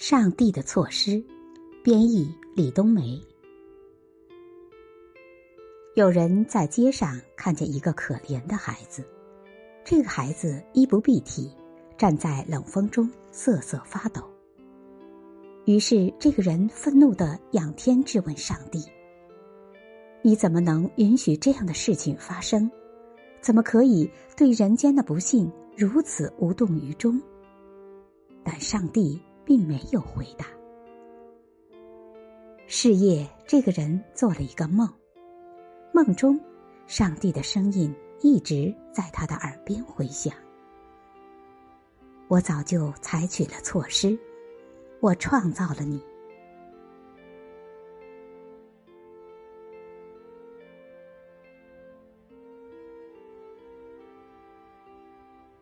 上帝的措施，编译李冬梅。有人在街上看见一个可怜的孩子，这个孩子衣不蔽体，站在冷风中瑟瑟发抖。于是这个人愤怒的仰天质问上帝：“你怎么能允许这样的事情发生？怎么可以对人间的不幸如此无动于衷？”但上帝。并没有回答。事业，这个人做了一个梦，梦中，上帝的声音一直在他的耳边回响。我早就采取了措施，我创造了你，